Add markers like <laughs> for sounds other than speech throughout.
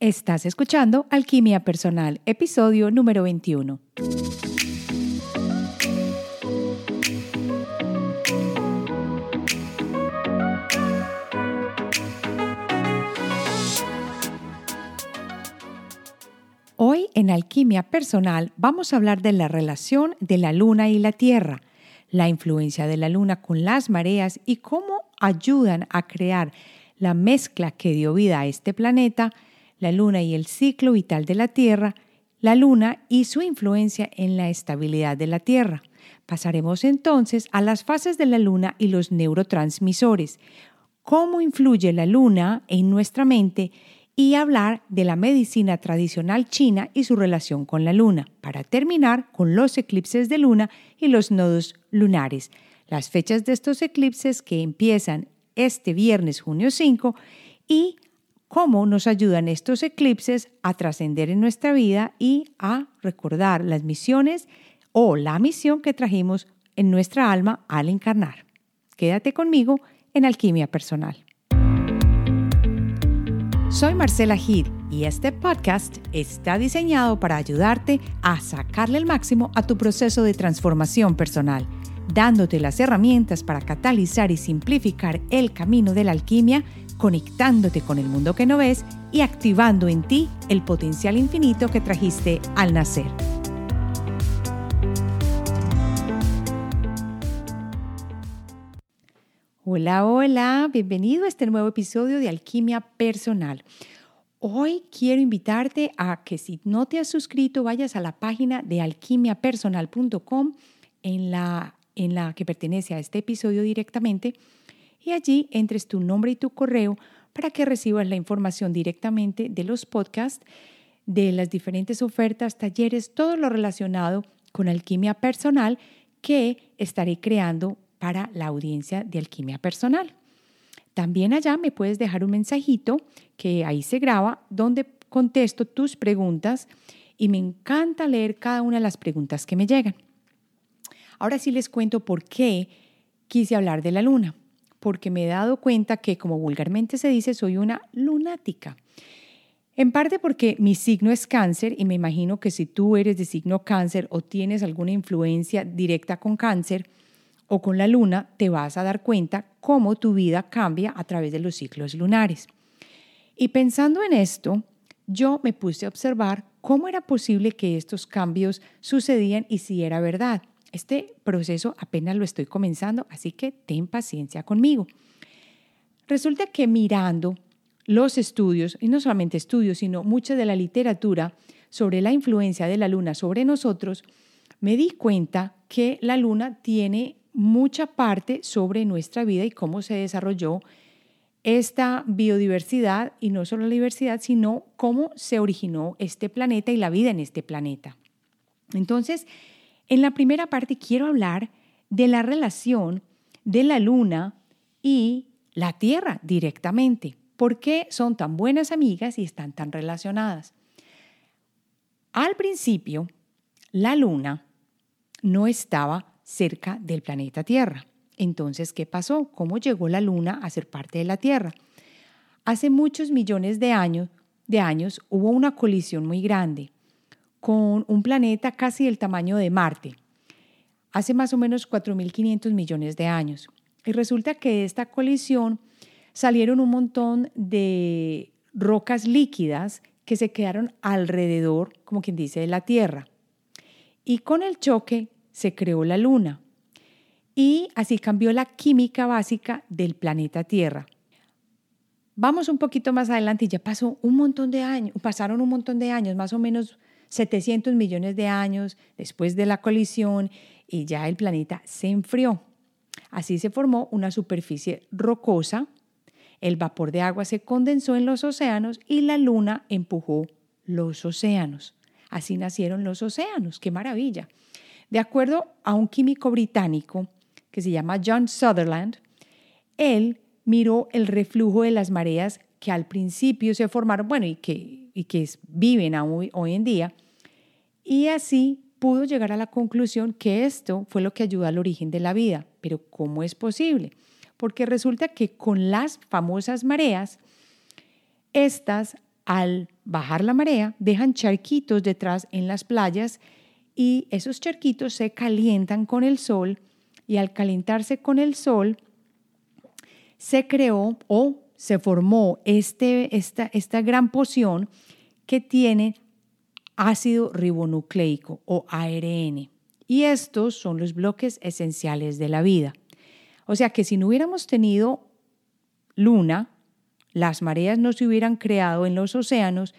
Estás escuchando Alquimia Personal, episodio número 21. Hoy en Alquimia Personal vamos a hablar de la relación de la luna y la tierra, la influencia de la luna con las mareas y cómo ayudan a crear la mezcla que dio vida a este planeta, la luna y el ciclo vital de la Tierra, la luna y su influencia en la estabilidad de la Tierra. Pasaremos entonces a las fases de la luna y los neurotransmisores, cómo influye la luna en nuestra mente y hablar de la medicina tradicional china y su relación con la luna, para terminar con los eclipses de luna y los nodos lunares, las fechas de estos eclipses que empiezan este viernes junio 5 y cómo nos ayudan estos eclipses a trascender en nuestra vida y a recordar las misiones o la misión que trajimos en nuestra alma al encarnar. Quédate conmigo en Alquimia Personal. Soy Marcela Gid y este podcast está diseñado para ayudarte a sacarle el máximo a tu proceso de transformación personal, dándote las herramientas para catalizar y simplificar el camino de la alquimia conectándote con el mundo que no ves y activando en ti el potencial infinito que trajiste al nacer. Hola, hola, bienvenido a este nuevo episodio de Alquimia Personal. Hoy quiero invitarte a que si no te has suscrito vayas a la página de alquimiapersonal.com en la, en la que pertenece a este episodio directamente y allí entres tu nombre y tu correo para que recibas la información directamente de los podcasts, de las diferentes ofertas, talleres, todo lo relacionado con alquimia personal que estaré creando para la audiencia de alquimia personal. También allá me puedes dejar un mensajito que ahí se graba donde contesto tus preguntas y me encanta leer cada una de las preguntas que me llegan. Ahora sí les cuento por qué quise hablar de la luna porque me he dado cuenta que, como vulgarmente se dice, soy una lunática. En parte porque mi signo es cáncer y me imagino que si tú eres de signo cáncer o tienes alguna influencia directa con cáncer o con la luna, te vas a dar cuenta cómo tu vida cambia a través de los ciclos lunares. Y pensando en esto, yo me puse a observar cómo era posible que estos cambios sucedían y si era verdad. Este proceso apenas lo estoy comenzando, así que ten paciencia conmigo. Resulta que mirando los estudios, y no solamente estudios, sino mucha de la literatura sobre la influencia de la luna sobre nosotros, me di cuenta que la luna tiene mucha parte sobre nuestra vida y cómo se desarrolló esta biodiversidad, y no solo la diversidad, sino cómo se originó este planeta y la vida en este planeta. Entonces, en la primera parte quiero hablar de la relación de la luna y la Tierra directamente. ¿Por qué son tan buenas amigas y están tan relacionadas? Al principio, la luna no estaba cerca del planeta Tierra. Entonces, ¿qué pasó? ¿Cómo llegó la luna a ser parte de la Tierra? Hace muchos millones de años, de años hubo una colisión muy grande con un planeta casi del tamaño de Marte, hace más o menos 4.500 millones de años. Y resulta que de esta colisión salieron un montón de rocas líquidas que se quedaron alrededor, como quien dice, de la Tierra. Y con el choque se creó la Luna. Y así cambió la química básica del planeta Tierra. Vamos un poquito más adelante y ya pasó un montón de años, pasaron un montón de años, más o menos 700 millones de años después de la colisión y ya el planeta se enfrió. Así se formó una superficie rocosa, el vapor de agua se condensó en los océanos y la luna empujó los océanos. Así nacieron los océanos, qué maravilla. De acuerdo a un químico británico que se llama John Sutherland, él miró el reflujo de las mareas que al principio se formaron, bueno, y que, y que viven hoy, en día, y así pudo llegar a la conclusión que esto fue lo que ayudó al origen de la vida. Pero ¿cómo es posible? Porque resulta que con las famosas mareas, estas al bajar la marea, dejan charquitos detrás en las playas y esos charquitos se calientan con el sol y al calentarse con el sol se creó o se formó este, esta, esta gran poción que tiene ácido ribonucleico o ARN. Y estos son los bloques esenciales de la vida. O sea que si no hubiéramos tenido luna, las mareas no se hubieran creado en los océanos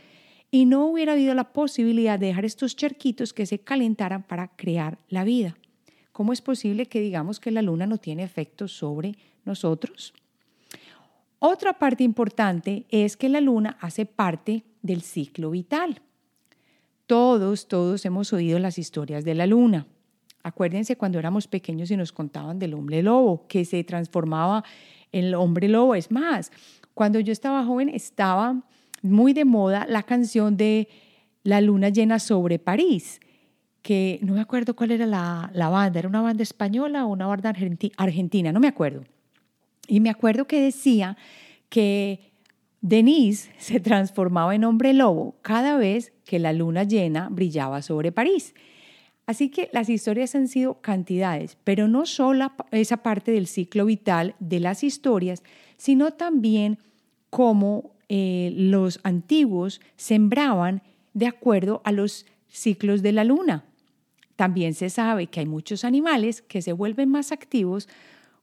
y no hubiera habido la posibilidad de dejar estos charquitos que se calentaran para crear la vida. ¿Cómo es posible que digamos que la luna no tiene efectos sobre nosotros? Otra parte importante es que la luna hace parte del ciclo vital. Todos, todos hemos oído las historias de la luna. Acuérdense cuando éramos pequeños y nos contaban del hombre lobo, que se transformaba en el hombre lobo. Es más, cuando yo estaba joven estaba muy de moda la canción de La luna llena sobre París, que no me acuerdo cuál era la, la banda, era una banda española o una banda argentina, no me acuerdo. Y me acuerdo que decía que Denise <laughs> se transformaba en hombre lobo cada vez que la luna llena brillaba sobre París. Así que las historias han sido cantidades, pero no solo esa parte del ciclo vital de las historias, sino también cómo eh, los antiguos sembraban de acuerdo a los ciclos de la luna. También se sabe que hay muchos animales que se vuelven más activos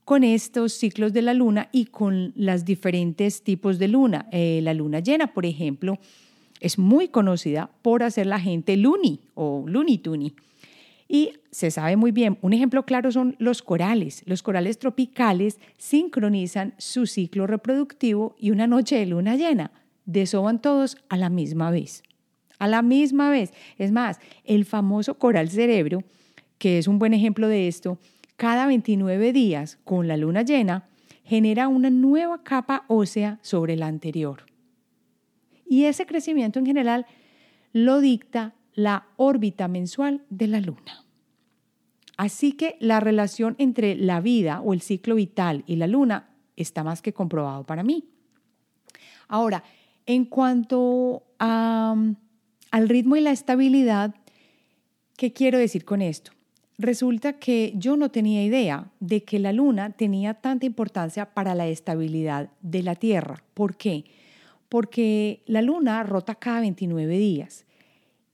con estos ciclos de la luna y con los diferentes tipos de luna. Eh, la luna llena, por ejemplo, es muy conocida por hacer la gente loony o looney tuny. Y se sabe muy bien, un ejemplo claro son los corales. Los corales tropicales sincronizan su ciclo reproductivo y una noche de luna llena desoban todos a la misma vez. A la misma vez. Es más, el famoso coral cerebro, que es un buen ejemplo de esto, cada 29 días con la luna llena genera una nueva capa ósea sobre la anterior. Y ese crecimiento en general lo dicta la órbita mensual de la luna. Así que la relación entre la vida o el ciclo vital y la luna está más que comprobado para mí. Ahora, en cuanto al ritmo y la estabilidad, ¿qué quiero decir con esto? Resulta que yo no tenía idea de que la luna tenía tanta importancia para la estabilidad de la Tierra. ¿Por qué? Porque la luna rota cada 29 días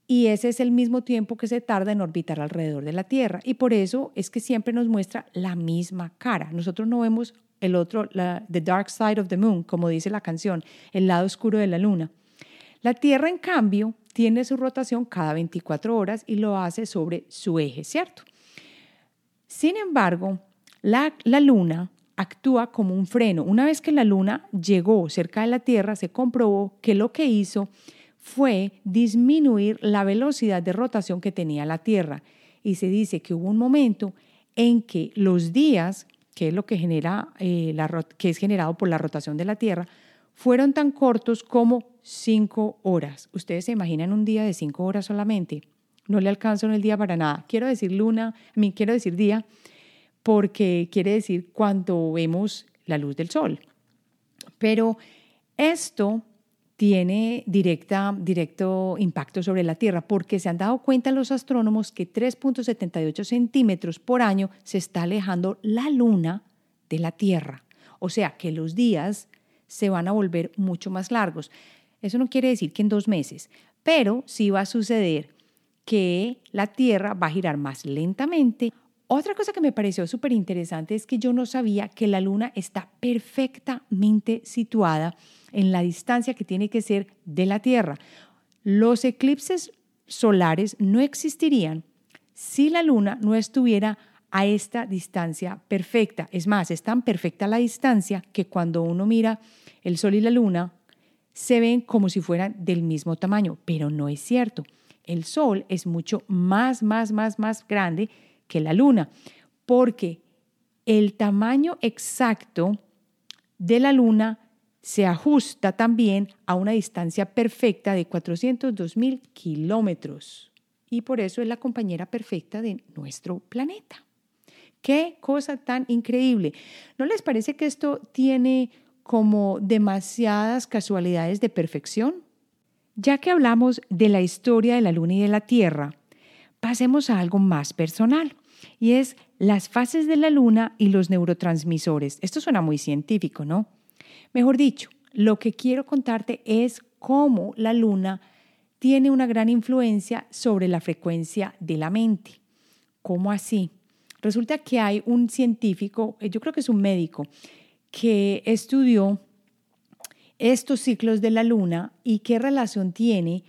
y ese es el mismo tiempo que se tarda en orbitar alrededor de la Tierra. Y por eso es que siempre nos muestra la misma cara. Nosotros no vemos el otro, la, The Dark Side of the Moon, como dice la canción, el lado oscuro de la luna. La Tierra, en cambio, tiene su rotación cada 24 horas y lo hace sobre su eje, ¿cierto? Sin embargo, la, luna actúa como un freno. Una vez que la luna llegó cerca de la Tierra, se comprobó que lo que hizo fue disminuir la velocidad de rotación que tenía la Tierra. Y se dice que hubo un momento en que los días, que es lo que, genera, eh, que es generado por la rotación de la Tierra, fueron tan cortos como cinco horas. ¿Ustedes se imaginan un día de cinco horas solamente? No le alcanzo en el día para nada. Quiero decir luna, a mí quiero decir día, porque quiere decir cuando vemos la luz del sol. Pero esto tiene directa, directo impacto sobre la Tierra, porque se han dado cuenta los astrónomos que 3.78 centímetros por año se está alejando la Luna de la Tierra. O sea que los días se van a volver mucho más largos. Eso no quiere decir que en dos meses, pero sí va a suceder que la Tierra va a girar más lentamente. Otra cosa que me pareció súper interesante es que yo no sabía que la Luna está perfectamente situada en la distancia que tiene que ser de la Tierra. Los eclipses solares no existirían si la Luna no estuviera a esta distancia perfecta. Es más, es tan perfecta la distancia que cuando uno mira el Sol y la Luna, se ven como si fueran del mismo tamaño, pero no es cierto el Sol es mucho más, más, más, más grande que la Luna, porque el tamaño exacto de la Luna se ajusta también a una distancia perfecta de 402 mil kilómetros. Y por eso es la compañera perfecta de nuestro planeta. Qué cosa tan increíble. ¿No les parece que esto tiene como demasiadas casualidades de perfección? Ya que hablamos de la historia de la Luna y de la Tierra, pasemos a algo más personal y es las fases de la Luna y los neurotransmisores. Esto suena muy científico, ¿no? Mejor dicho, lo que quiero contarte es cómo la Luna tiene una gran influencia sobre la frecuencia de la mente. ¿Cómo así? Resulta que hay un científico, yo creo que es un médico, que estudió estos ciclos de la luna y qué relación tiene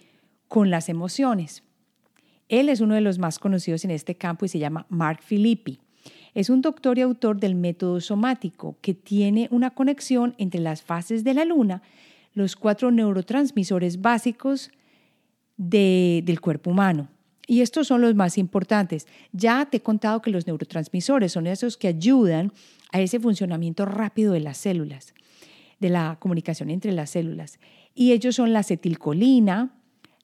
con las emociones. Él es uno de los más conocidos en este campo y se llama Mark Filippi. Es un doctor y autor del método somático que tiene una conexión entre las fases de la luna, los cuatro neurotransmisores básicos del cuerpo humano. Y estos son los más importantes. Ya te he contado que los neurotransmisores son esos que ayudan a ese funcionamiento rápido de las células de la comunicación entre las células. Y ellos son la acetilcolina,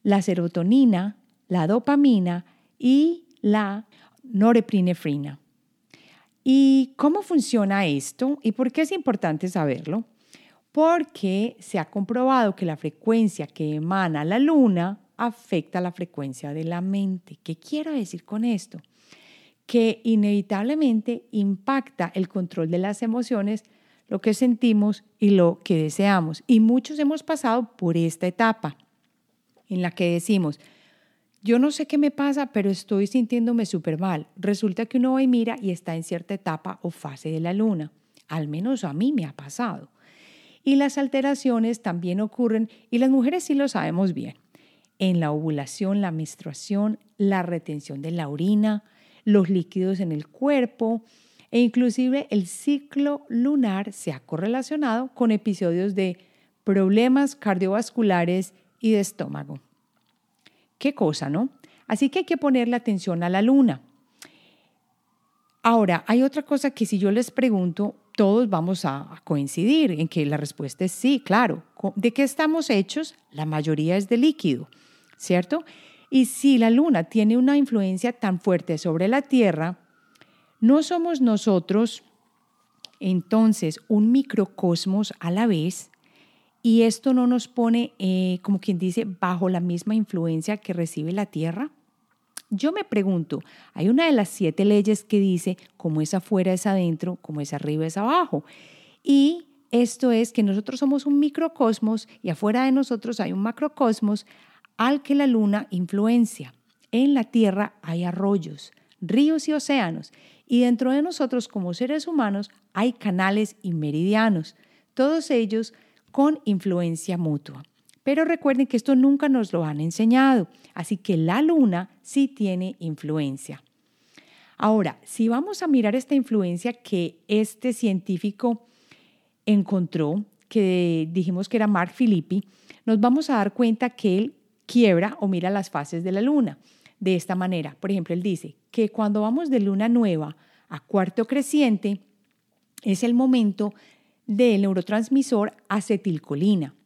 la serotonina, la dopamina y la norepinefrina. ¿Y cómo funciona esto? ¿Y por qué es importante saberlo? Porque se ha comprobado que la frecuencia que emana la luna afecta la frecuencia de la mente. ¿Qué quiero decir con esto? Que inevitablemente impacta el control de las emociones lo que sentimos y lo que deseamos. Y muchos hemos pasado por esta etapa en la que decimos, yo no sé qué me pasa, pero estoy sintiéndome súper mal. Resulta que uno va mira y está en cierta etapa o fase de la luna. Al menos a mí me ha pasado. Y las alteraciones también ocurren, y las mujeres sí lo sabemos bien, en la ovulación, la menstruación, la retención de la orina, los líquidos en el cuerpo, e inclusive el ciclo lunar se ha correlacionado con episodios de problemas cardiovasculares y de estómago. Qué cosa, ¿no? Así que hay que ponerle atención a la luna. Ahora, hay otra cosa que si yo les pregunto, todos vamos a, coincidir en que la respuesta es sí, claro. ¿De qué estamos hechos? La mayoría es de líquido, ¿cierto? Y si la luna tiene una influencia tan fuerte sobre la Tierra, ¿No somos nosotros entonces un microcosmos a la vez? ¿Y esto no nos pone, eh, como quien dice, bajo la misma influencia que recibe la Tierra? Yo me pregunto, hay una de las siete leyes que dice, como es afuera es adentro, como es arriba es abajo. Y esto es que nosotros somos un microcosmos y afuera de nosotros hay un macrocosmos al que la luna influencia. En la Tierra hay arroyos, ríos y océanos. Y dentro de nosotros como seres humanos hay canales y meridianos, todos ellos con influencia mutua. Pero recuerden que esto nunca nos lo han enseñado, así que la luna sí tiene influencia. Ahora, si vamos a mirar esta influencia que este científico encontró, que dijimos que era Mark Filippi, nos vamos a dar cuenta que él quiebra o mira las fases de la luna de esta manera. Por ejemplo, él dice que cuando vamos de luna nueva a cuarto creciente, es el momento del neurotransmisor acetilcolina.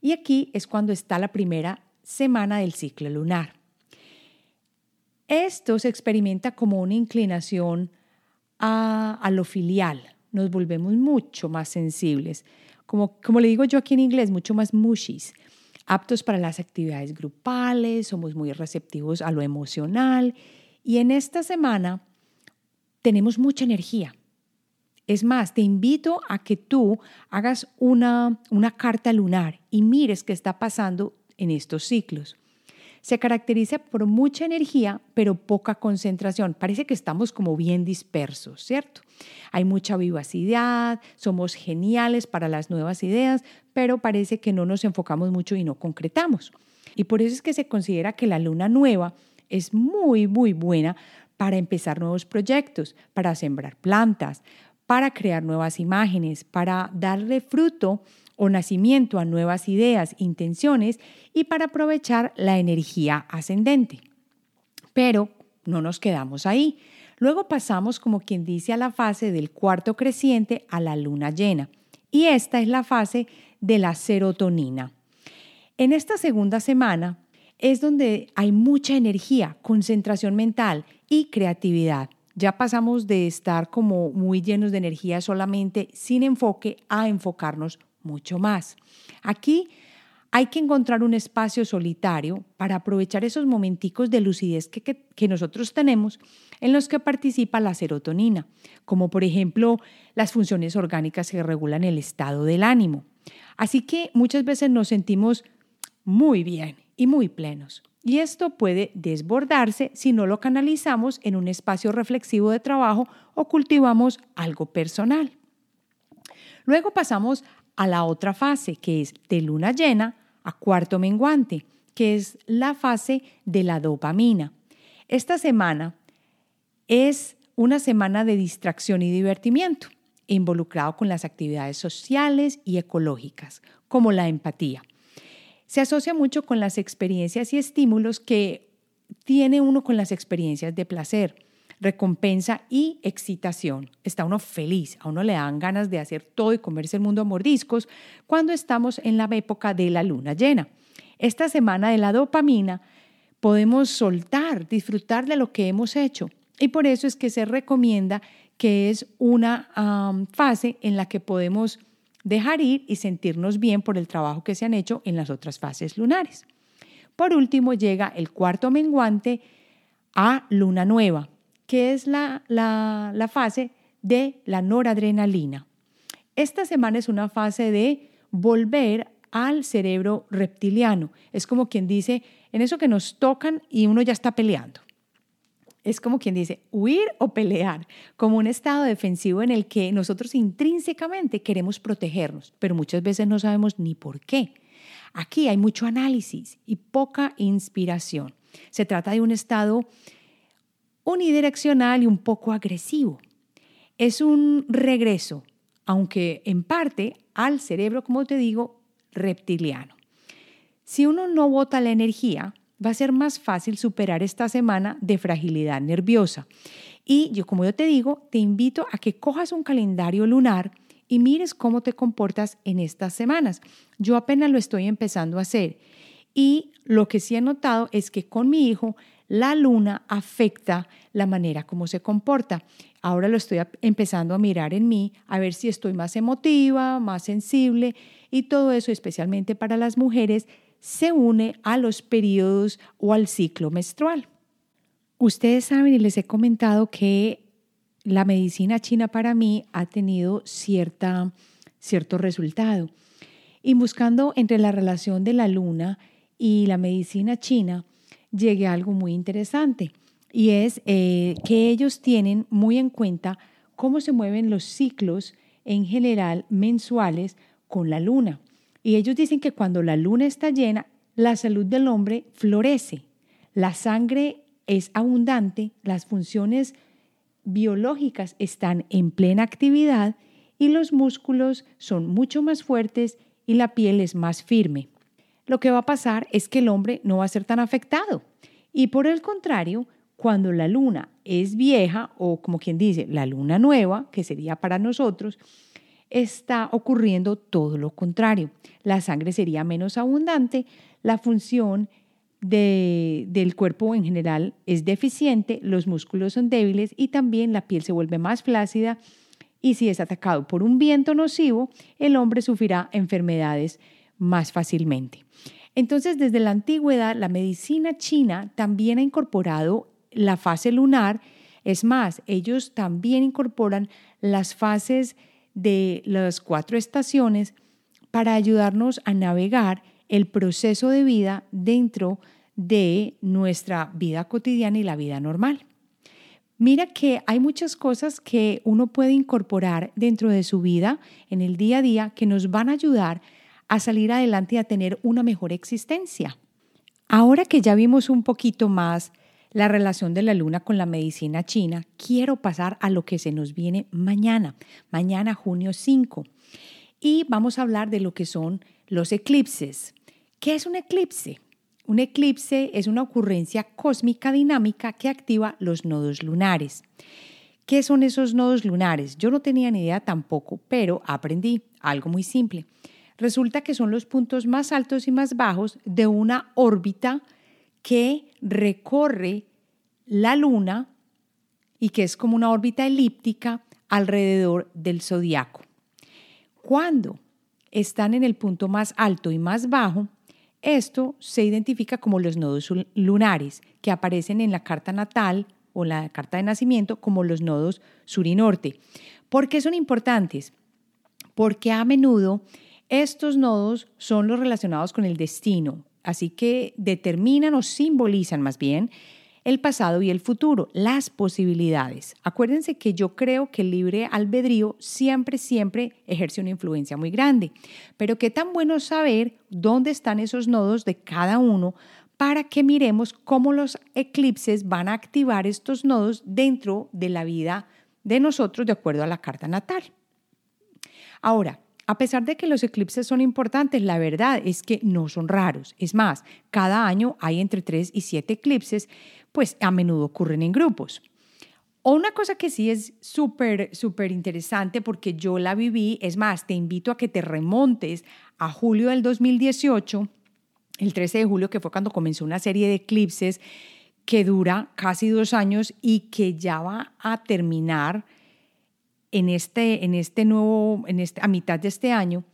Y aquí es cuando está la primera semana del ciclo lunar. Esto se experimenta como una inclinación a, lo filial. Nos volvemos mucho más sensibles. Como, como le digo yo aquí en inglés, mucho más mushies aptos para las actividades grupales, somos muy receptivos a lo emocional y en esta semana tenemos mucha energía. Es más, te invito a que tú hagas una, una carta lunar y mires qué está pasando en estos ciclos. Se caracteriza por mucha energía, pero poca concentración. Parece que estamos como bien dispersos, ¿cierto? Hay mucha vivacidad, somos geniales para las nuevas ideas, pero parece que no nos enfocamos mucho y no concretamos. Y por eso es que se considera que la luna nueva es muy, muy buena para empezar nuevos proyectos, para sembrar plantas, para crear nuevas imágenes, para darle fruto o nacimiento a nuevas ideas, intenciones y para aprovechar la energía ascendente. Pero no nos quedamos ahí. Luego pasamos, como quien dice, a la fase del cuarto creciente a la luna llena. Y esta es la fase de la serotonina. En esta segunda semana es donde hay mucha energía, concentración mental y creatividad. Ya pasamos de estar como muy llenos de energía solamente sin enfoque a enfocarnos mucho más. Aquí Hay que encontrar un espacio solitario para aprovechar esos momenticos de lucidez que, que, nosotros tenemos en los que participa la serotonina, como por ejemplo las funciones orgánicas que regulan el estado del ánimo. Así que muchas veces nos sentimos muy bien y muy plenos. Y esto puede desbordarse si no lo canalizamos en un espacio reflexivo de trabajo o cultivamos algo personal. Luego pasamos a la otra fase, que es de luna llena a cuarto menguante, que es la fase de la dopamina. Esta semana es una semana de distracción y divertimiento, involucrado con las actividades sociales y ecológicas, como la empatía. Se asocia mucho con las experiencias y estímulos que tiene uno con las experiencias de placer recompensa y excitación. Está uno feliz, a uno le dan ganas de hacer todo y comerse el mundo a mordiscos cuando estamos en la época de la luna llena. Esta semana de la dopamina podemos soltar, disfrutar de lo que hemos hecho y por eso es que se recomienda que es una fase en la que podemos dejar ir y sentirnos bien por el trabajo que se han hecho en las otras fases lunares. Por último llega el cuarto menguante a luna nueva que es la, la, fase de la noradrenalina. Esta semana es una fase de volver al cerebro reptiliano. Es como quien dice, en eso que nos tocan y uno ya está peleando. Es como quien dice, huir o pelear, como un estado defensivo en el que nosotros intrínsecamente queremos protegernos, pero muchas veces no sabemos ni por qué. Aquí hay mucho análisis y poca inspiración. Se trata de un estado unidireccional y un poco agresivo. Es un regreso, aunque en parte al cerebro, como te digo, reptiliano. Si uno no bota la energía, va a ser más fácil superar esta semana de fragilidad nerviosa. Y yo, como yo te digo, te invito a que cojas un calendario lunar y mires cómo te comportas en estas semanas. Yo apenas lo estoy empezando a hacer. Y lo que sí he notado es que con mi hijo la luna afecta la manera como se comporta. Ahora lo estoy empezando a mirar en mí, a ver si estoy más emotiva, más sensible y todo eso, especialmente para las mujeres, se une a los periodos o al ciclo menstrual. Ustedes saben y les he comentado que la medicina china para mí ha tenido cierta, cierto resultado. Y buscando entre la relación de la luna y la medicina china, llegué a algo muy interesante y es eh, que ellos tienen muy en cuenta cómo se mueven los ciclos en general mensuales con la luna. Y ellos dicen que cuando la luna está llena, la salud del hombre florece, la sangre es abundante, las funciones biológicas están en plena actividad y los músculos son mucho más fuertes y la piel es más firme lo que va a pasar es que el hombre no va a ser tan afectado. Y por el contrario, cuando la luna es vieja, o como quien dice, la luna nueva, que sería para nosotros, está ocurriendo todo lo contrario. La sangre sería menos abundante, la función del cuerpo en general es deficiente, los músculos son débiles y también la piel se vuelve más flácida y si es atacado por un viento nocivo, el hombre sufrirá enfermedades más fácilmente. Entonces, desde la antigüedad, la medicina china también ha incorporado la fase lunar. Es más, ellos también incorporan las fases de las cuatro estaciones para ayudarnos a navegar el proceso de vida dentro de nuestra vida cotidiana y la vida normal. Mira que hay muchas cosas que uno puede incorporar dentro de su vida en el día a día que nos van a ayudar a salir adelante y a tener una mejor existencia. Ahora que ya vimos un poquito más la relación de la luna con la medicina china, quiero pasar a lo que se nos viene mañana, mañana junio 5. Y vamos a hablar de lo que son los eclipses. ¿Qué es un eclipse? Un eclipse es una ocurrencia cósmica dinámica que activa los nodos lunares. ¿Qué son esos nodos lunares? Yo no tenía ni idea tampoco, pero aprendí algo muy simple. Resulta que son los puntos más altos y más bajos de una órbita que recorre la Luna y que es como una órbita elíptica alrededor del zodiaco. Cuando están en el punto más alto y más bajo, Esto se identifica como los nodos lunares, que aparecen en la carta natal o la carta de nacimiento como los nodos sur y norte. ¿Por qué son importantes? Porque a menudo estos nodos son los relacionados con el destino, así que determinan o simbolizan más bien el pasado y el futuro, las posibilidades. Acuérdense que yo creo que el libre albedrío siempre, siempre ejerce una influencia muy grande, pero qué tan bueno saber dónde están esos nodos de cada uno para que miremos cómo los eclipses van a activar estos nodos dentro de la vida de nosotros de acuerdo a la carta natal. Ahora, a pesar de que los eclipses son importantes, la verdad es que no son raros. Es más, cada año hay entre 3 y 7 eclipses, pues a menudo ocurren en grupos. O una cosa que sí es súper, súper interesante porque yo la viví, es más, te invito a que te remontes a julio del 2018, el 13 de julio, que fue cuando comenzó una serie de eclipses que dura casi dos años y que ya va a terminar en este, en este nuevo, en este, a mitad de este año.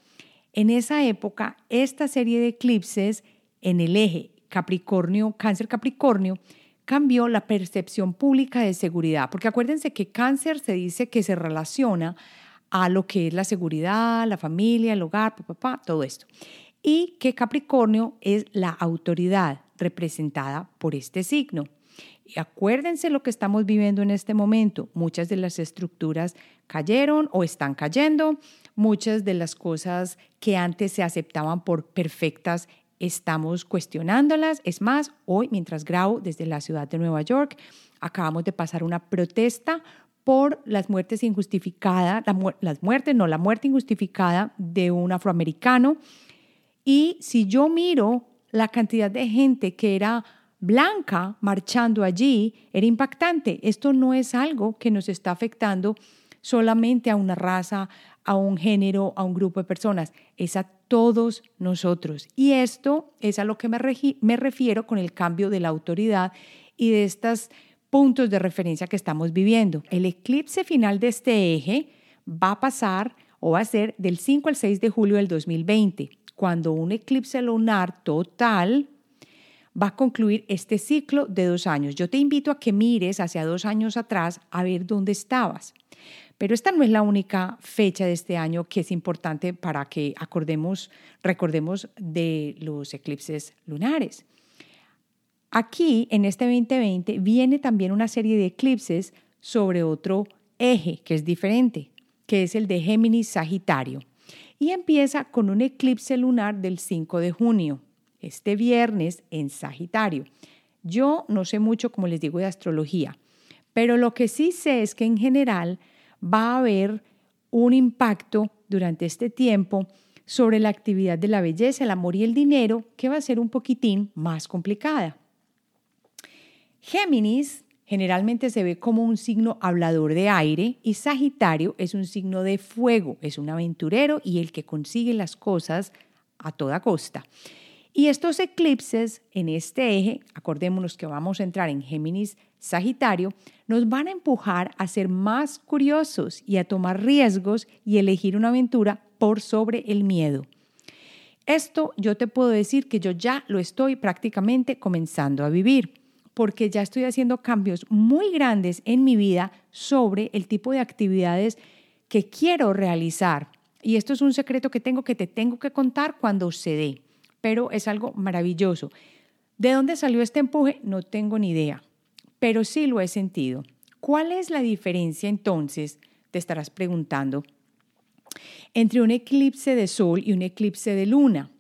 En esa época, esta serie de eclipses en el eje Capricornio, Cáncer Capricornio, cambió la percepción pública de seguridad, porque acuérdense que cáncer se dice que se relaciona a lo que es la seguridad, la familia, el hogar, papá, todo esto. Y que Capricornio es la autoridad representada por este signo. Y acuérdense lo que estamos viviendo en este momento. Muchas de las estructuras cayeron o están cayendo. Muchas de las cosas que antes se aceptaban por perfectas estamos cuestionándolas. Es más, hoy, mientras grabo desde la ciudad de Nueva York, acabamos de pasar una protesta por las muertes injustificadas, las muertes, no, la muerte injustificada de un afroamericano. Y si yo miro la cantidad de gente que era blanca marchando allí, era impactante. Esto no es algo que nos está afectando solamente a una raza, a un género, a un grupo de personas, es a todos nosotros. Y esto es a lo que me, refiero con el cambio de la autoridad y de estos puntos de referencia que estamos viviendo. El eclipse final de este eje va a pasar o va a ser del 5 al 6 de julio del 2020, cuando un eclipse lunar total va a concluir este ciclo de dos años. Yo te invito a que mires hacia dos años atrás a ver dónde estabas. Pero esta no es la única fecha de este año que es importante para que acordemos, recordemos de los eclipses lunares. Aquí, en este 2020, viene también una serie de eclipses sobre otro eje que es diferente, que es el de Géminis Sagitario. Y empieza con un eclipse lunar del 5 de junio, este viernes en Sagitario. Yo no sé mucho, como les digo, de astrología, pero lo que sí sé es que en general va a haber un impacto durante este tiempo sobre la actividad de la belleza, el amor y el dinero, que va a ser un poquitín más complicada. Géminis generalmente se ve como un signo hablador de aire y Sagitario es un signo de fuego, es un aventurero y el que consigue las cosas a toda costa. Y estos eclipses en este eje, acordémonos que vamos a entrar en Géminis Sagitario, nos van a empujar a ser más curiosos y a tomar riesgos y elegir una aventura por sobre el miedo. Esto yo te puedo decir que yo ya lo estoy prácticamente comenzando a vivir, porque ya estoy haciendo cambios muy grandes en mi vida sobre el tipo de actividades que quiero realizar. Y esto es un secreto que tengo que te tengo que contar cuando se dé, pero es algo maravilloso. ¿De dónde salió este empuje? No tengo ni idea pero sí lo he sentido. ¿Cuál es la diferencia entonces? Te estarás preguntando entre un eclipse de sol y un eclipse de luna.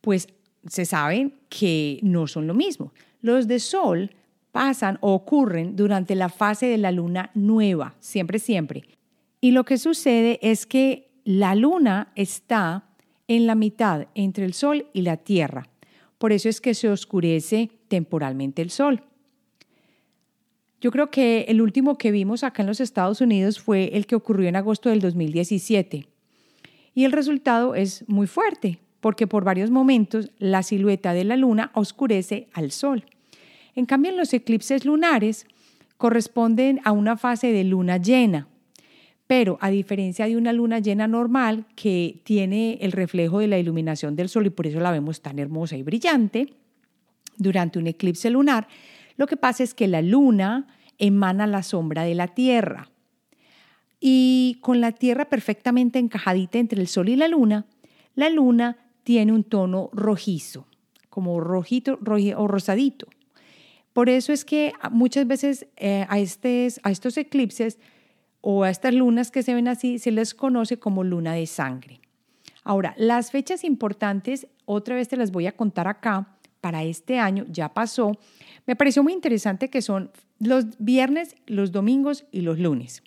Pues se sabe que no son lo mismo. Los de sol pasan o ocurren durante la fase de la luna nueva, siempre, siempre. Y lo que sucede es que la luna está en la mitad entre el sol y la tierra. Por eso es que se oscurece temporalmente el sol. Yo creo que el último que vimos acá en los Estados Unidos fue el que ocurrió en agosto del 2017. Y el resultado es muy fuerte, porque por varios momentos la silueta de la luna oscurece al sol. En cambio, en los eclipses lunares corresponden a una fase de luna llena, Pero a diferencia de una luna llena normal que tiene el reflejo de la iluminación del sol y por eso la vemos tan hermosa y brillante, durante un eclipse lunar, lo que pasa es que la luna emana la sombra de la Tierra. Y con la Tierra perfectamente encajadita entre el sol y la luna, la luna tiene un tono rojizo, como rojito, o rosadito. Por eso es que muchas veces eh, a, a estos eclipses o a estas lunas que se ven así se les conoce como luna de sangre. Ahora, las fechas importantes, otra vez te las voy a contar acá, para este año ya pasó. Me pareció muy interesante que son los viernes, los domingos y los lunes.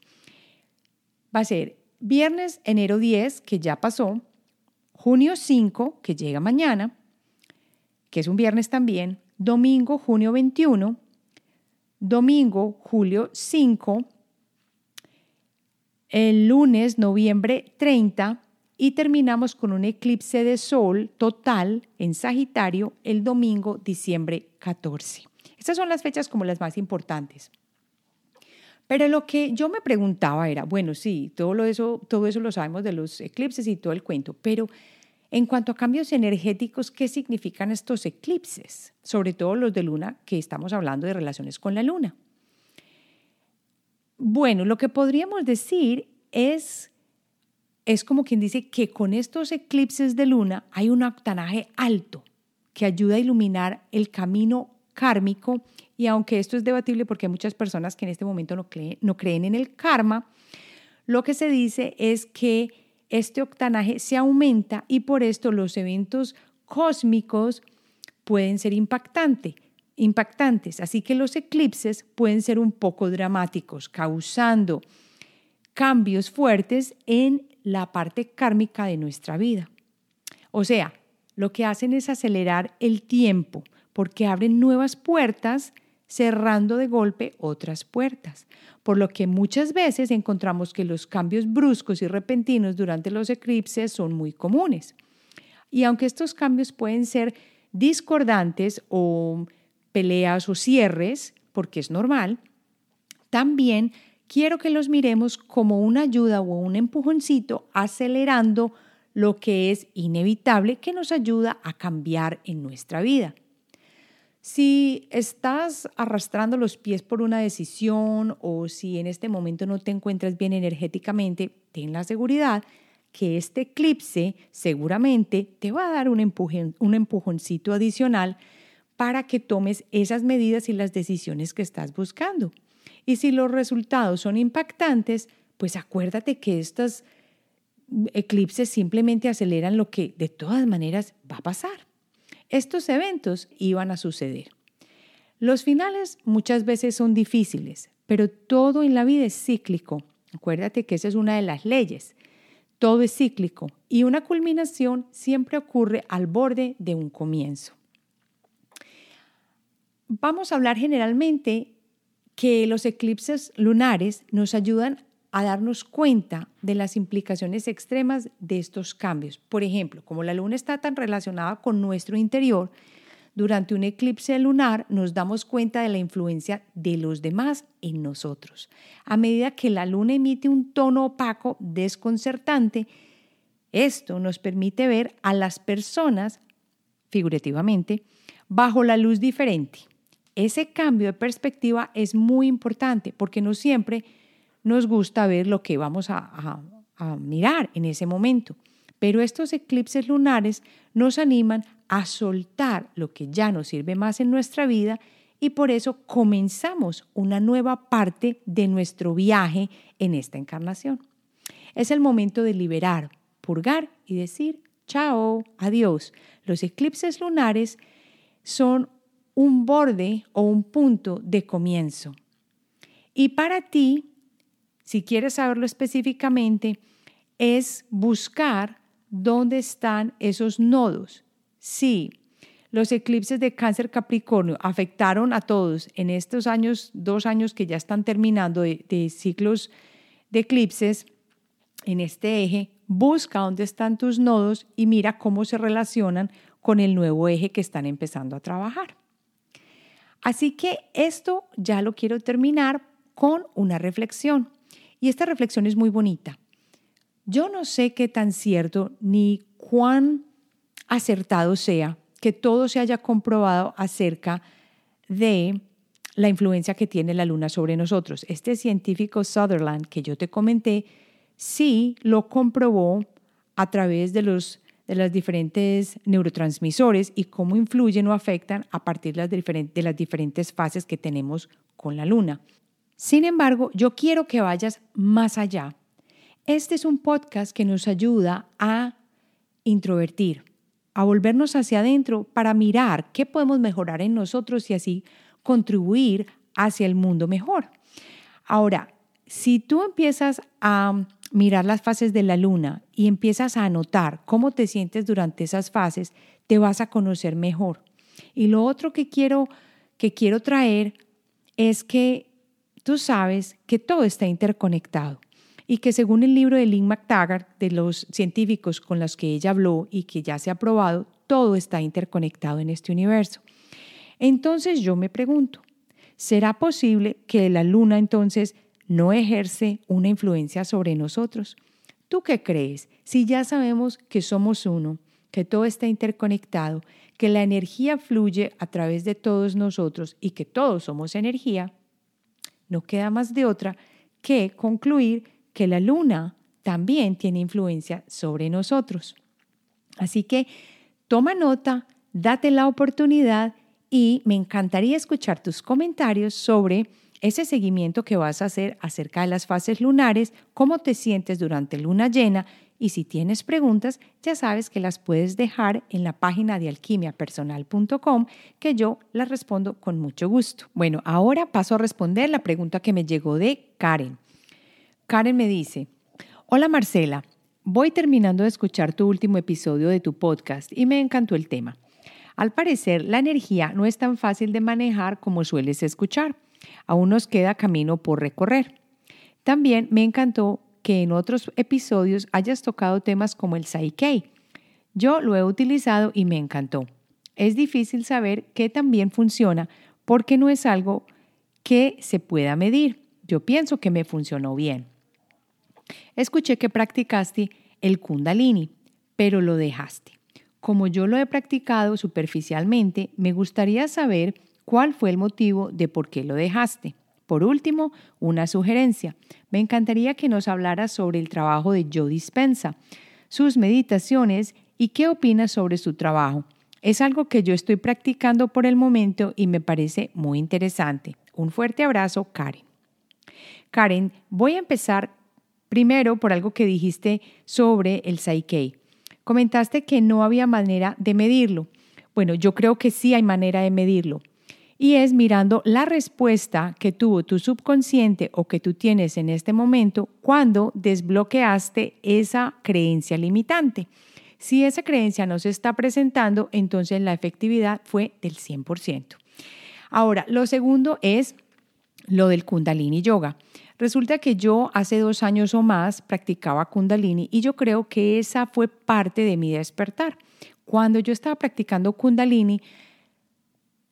Va a ser viernes, enero 10, que ya pasó, junio 5, que llega mañana, que es un viernes también, domingo, junio 21, domingo, julio 5, el lunes, noviembre 30, y terminamos con un eclipse de sol total en Sagitario el domingo, diciembre 14. Estas son las fechas como las más importantes. Pero lo que yo me preguntaba era, bueno, sí, todo, eso, todo eso lo sabemos de los eclipses y todo el cuento, pero en cuanto a cambios energéticos, ¿qué significan estos eclipses? Sobre todo los de luna, que estamos hablando de relaciones con la luna. Bueno, lo que podríamos decir es, es como quien dice que con estos eclipses de luna hay un octanaje alto que ayuda a iluminar el camino kármico. Y aunque esto es debatible porque hay muchas personas que en este momento no creen, no creen en el karma, lo que se dice es que este octanaje se aumenta y por esto los eventos cósmicos pueden ser impactantes impactantes. Así que los eclipses pueden ser un poco dramáticos, causando cambios fuertes en la parte kármica de nuestra vida. O sea, lo que hacen es acelerar el tiempo porque abren nuevas puertas cerrando de golpe otras puertas, por lo que muchas veces encontramos que los cambios bruscos y repentinos durante los eclipses son muy comunes. Y aunque estos cambios pueden ser discordantes o peleas o cierres, porque es normal, también quiero que los miremos como una ayuda o un empujoncito acelerando lo que es inevitable que nos ayuda a cambiar en nuestra vida. Si estás arrastrando los pies por una decisión o si en este momento no te encuentras bien energéticamente, ten la seguridad que este eclipse seguramente te va a dar un, un empujoncito adicional para que tomes esas medidas y las decisiones que estás buscando. Y si los resultados son impactantes, pues acuérdate que estos eclipses simplemente aceleran lo que de todas maneras va a pasar. Estos eventos iban a suceder. Los finales muchas veces son difíciles, pero todo en la vida es cíclico. Acuérdate que esa es una de las leyes. Todo es cíclico y una culminación siempre ocurre al borde de un comienzo vamos a hablar generalmente que los eclipses lunares nos ayudan a darnos cuenta de las implicaciones extremas de estos cambios. Por ejemplo, como la luna está tan relacionada con nuestro interior, durante un eclipse lunar nos damos cuenta de la influencia de los demás en nosotros. A medida que la luna emite un tono opaco, desconcertante, esto nos permite ver a las personas, figurativamente, bajo la luz diferente. Ese cambio de perspectiva es muy importante porque no siempre nos gusta ver lo que vamos a, mirar en ese momento. Pero estos eclipses lunares nos animan a soltar lo que ya no sirve más en nuestra vida y por eso comenzamos una nueva parte de nuestro viaje en esta encarnación. Es el momento de liberar, purgar y decir, chao, adiós. Los eclipses lunares son un borde o un punto de comienzo. Y para ti, si quieres saberlo específicamente, es buscar dónde están esos nodos. Sí, los eclipses de cáncer Capricornio afectaron a todos en estos años, dos años que ya están terminando de, de ciclos de eclipses en este eje. Busca dónde están tus nodos y mira cómo se relacionan con el nuevo eje que están empezando a trabajar. Así que esto ya lo quiero terminar con una reflexión. Y esta reflexión es muy bonita. Yo no sé qué tan cierto ni cuán acertado sea que todo se haya comprobado acerca de la influencia que tiene la luna sobre nosotros. Este científico Sutherland que yo te comenté, sí lo comprobó a través de los de los diferentes neurotransmisores y cómo influyen o afectan a partir de las, de las diferentes fases que tenemos con la luna. Sin embargo, yo quiero que vayas más allá. Este es un podcast que nos ayuda a introvertir, a volvernos hacia adentro para mirar qué podemos mejorar en nosotros y así contribuir hacia el mundo mejor. Ahora, si tú empiezas a mirar las fases de la luna y empiezas a anotar cómo te sientes durante esas fases, te vas a conocer mejor. Y lo otro que quiero que quiero traer es que tú sabes que todo está interconectado y que según el libro de Lynn McTaggart, de los científicos con los que ella habló y que ya se ha probado, todo está interconectado en este universo. Entonces yo me pregunto, ¿será posible que la luna entonces no ejerce una influencia sobre nosotros. ¿Tú qué crees? Si ya sabemos que somos uno, que todo está interconectado, que la energía fluye a través de todos nosotros y que todos somos energía, no queda más de otra que concluir que la luna también tiene influencia sobre nosotros. Así que toma nota, date la oportunidad y me encantaría escuchar tus comentarios sobre ese seguimiento que vas a hacer acerca de las fases lunares, cómo te sientes durante luna llena y si tienes preguntas, ya sabes que las puedes dejar en la página de alquimiapersonal.com que yo las respondo con mucho gusto. Bueno, ahora paso a responder la pregunta que me llegó de Karen. Karen me dice, hola Marcela, voy terminando de escuchar tu último episodio de tu podcast y me encantó el tema. Al parecer, la energía no es tan fácil de manejar como sueles escuchar. Aún nos queda camino por recorrer. También me encantó que en otros episodios hayas tocado temas como el Psyche. Yo lo he utilizado y me encantó. Es difícil saber qué también funciona porque no es algo que se pueda medir. Yo pienso que me funcionó bien. Escuché que practicaste el kundalini, pero lo dejaste. Como yo lo he practicado superficialmente, me gustaría saber cuál fue el motivo de por qué lo dejaste. Por último, una sugerencia. Me encantaría que nos hablaras sobre el trabajo de Joe Dispensa, sus meditaciones y qué opinas sobre su trabajo. Es algo que yo estoy practicando por el momento y me parece muy interesante. Un fuerte abrazo, Karen. Karen, voy a empezar primero por algo que dijiste sobre el Psyche. Comentaste que no había manera de medirlo. Bueno, yo creo que sí hay manera de medirlo y es mirando la respuesta que tuvo tu subconsciente o que tú tienes en este momento cuando desbloqueaste esa creencia limitante. Si esa creencia no se está presentando, entonces la efectividad fue del 100%. Ahora, lo segundo es lo del kundalini yoga. Resulta que yo hace dos años o más practicaba kundalini y yo creo que esa fue parte de mi despertar. Cuando yo estaba practicando kundalini,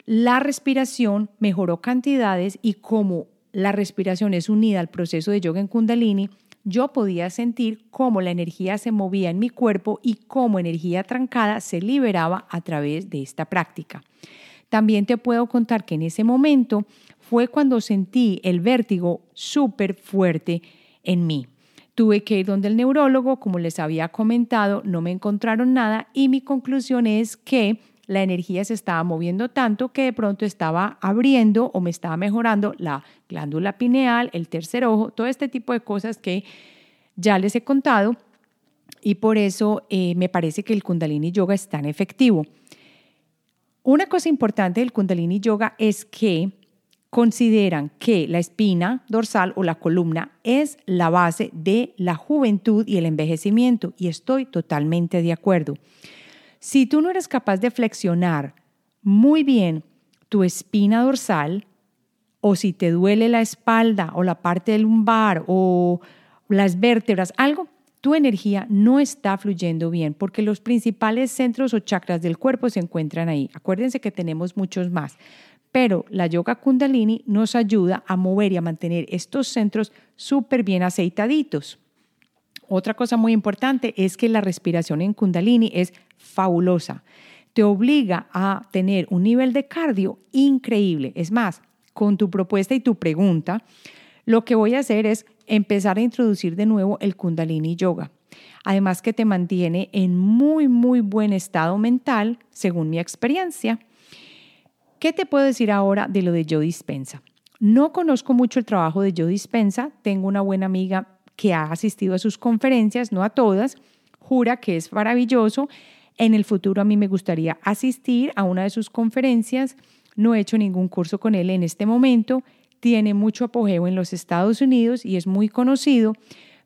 la respiración mejoró cantidades y como la respiración es unida al proceso de yoga en kundalini, yo podía sentir cómo la energía se movía en mi cuerpo y cómo energía trancada se liberaba a través de esta práctica. También te puedo contar que en ese momento fue cuando sentí el vértigo súper fuerte en mí. Tuve que ir donde el neurólogo, como les había comentado, no me encontraron nada y mi conclusión es que la energía se estaba moviendo tanto que de pronto estaba abriendo o me estaba mejorando la glándula pineal, el tercer ojo, todo este tipo de cosas que ya les he contado y por eso eh, me parece que el kundalini yoga es tan efectivo. Una cosa importante del kundalini yoga es que consideran que la espina dorsal o la columna es la base de la juventud y el envejecimiento y estoy totalmente de acuerdo. Si tú no eres capaz de flexionar muy bien tu espina dorsal, o si te duele la espalda o la parte del lumbar o las vértebras, algo, tu energía no está fluyendo bien porque los principales centros o chakras del cuerpo se encuentran ahí. Acuérdense que tenemos muchos más, pero la yoga kundalini nos ayuda a mover y a mantener estos centros súper bien aceitaditos. Otra cosa muy importante es que la respiración en kundalini es fabulosa. Te obliga a tener un nivel de cardio increíble. Es más, con tu propuesta y tu pregunta, lo que voy a hacer es empezar a introducir de nuevo el kundalini yoga. Además que te mantiene en muy, muy buen estado mental, según mi experiencia. ¿Qué te puedo decir ahora de lo de Joe Dispensa? No conozco mucho el trabajo de Joe Dispensa. Tengo una buena amiga que ha asistido a sus conferencias, no a todas. Jura que es maravilloso. En el futuro a mí me gustaría asistir a una de sus conferencias. No he hecho ningún curso con él en este momento. Tiene mucho apogeo en los Estados Unidos y es muy conocido,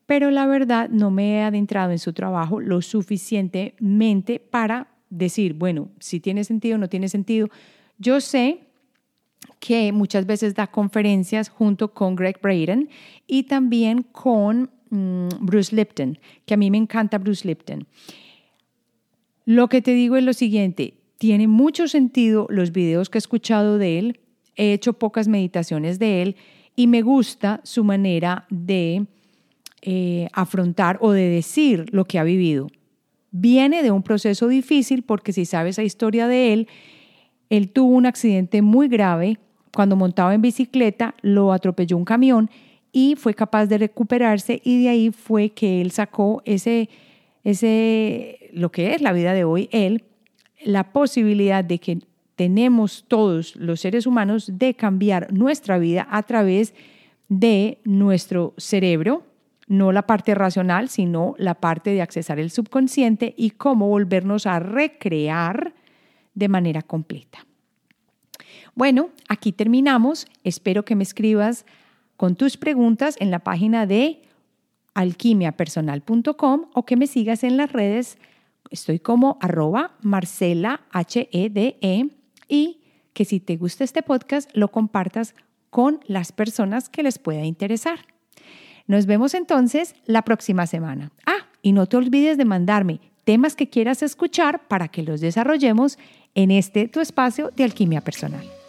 pero la verdad no me he adentrado en su trabajo lo suficientemente para decir, bueno, si tiene sentido o no tiene sentido. Yo sé que muchas veces da conferencias junto con Greg Braden y también con mm, Bruce Lipton, que a mí me encanta Bruce Lipton. Lo que te digo es lo siguiente, tiene mucho sentido los videos que he escuchado de él, he hecho pocas meditaciones de él y me gusta su manera de eh, afrontar o de decir lo que ha vivido. Viene de un proceso difícil porque si sabes la historia de él, él tuvo un accidente muy grave cuando montaba en bicicleta, lo atropelló un camión y fue capaz de recuperarse y de ahí fue que él sacó ese, ese, lo que es la vida de hoy, él, la posibilidad de que tenemos todos los seres humanos de cambiar nuestra vida a través de nuestro cerebro, no la parte racional, sino la parte de accesar el subconsciente y cómo volvernos a recrear de manera completa. Bueno, aquí terminamos. Espero que me escribas con tus preguntas en la página de alquimiapersonal.com o que me sigas en las redes. Estoy como arroba Marcela HEDE e, y que si te gusta este podcast lo compartas con las personas que les pueda interesar. Nos vemos entonces la próxima semana. Ah, y no te olvides de mandarme temas que quieras escuchar para que los desarrollemos en este tu espacio de alquimia personal.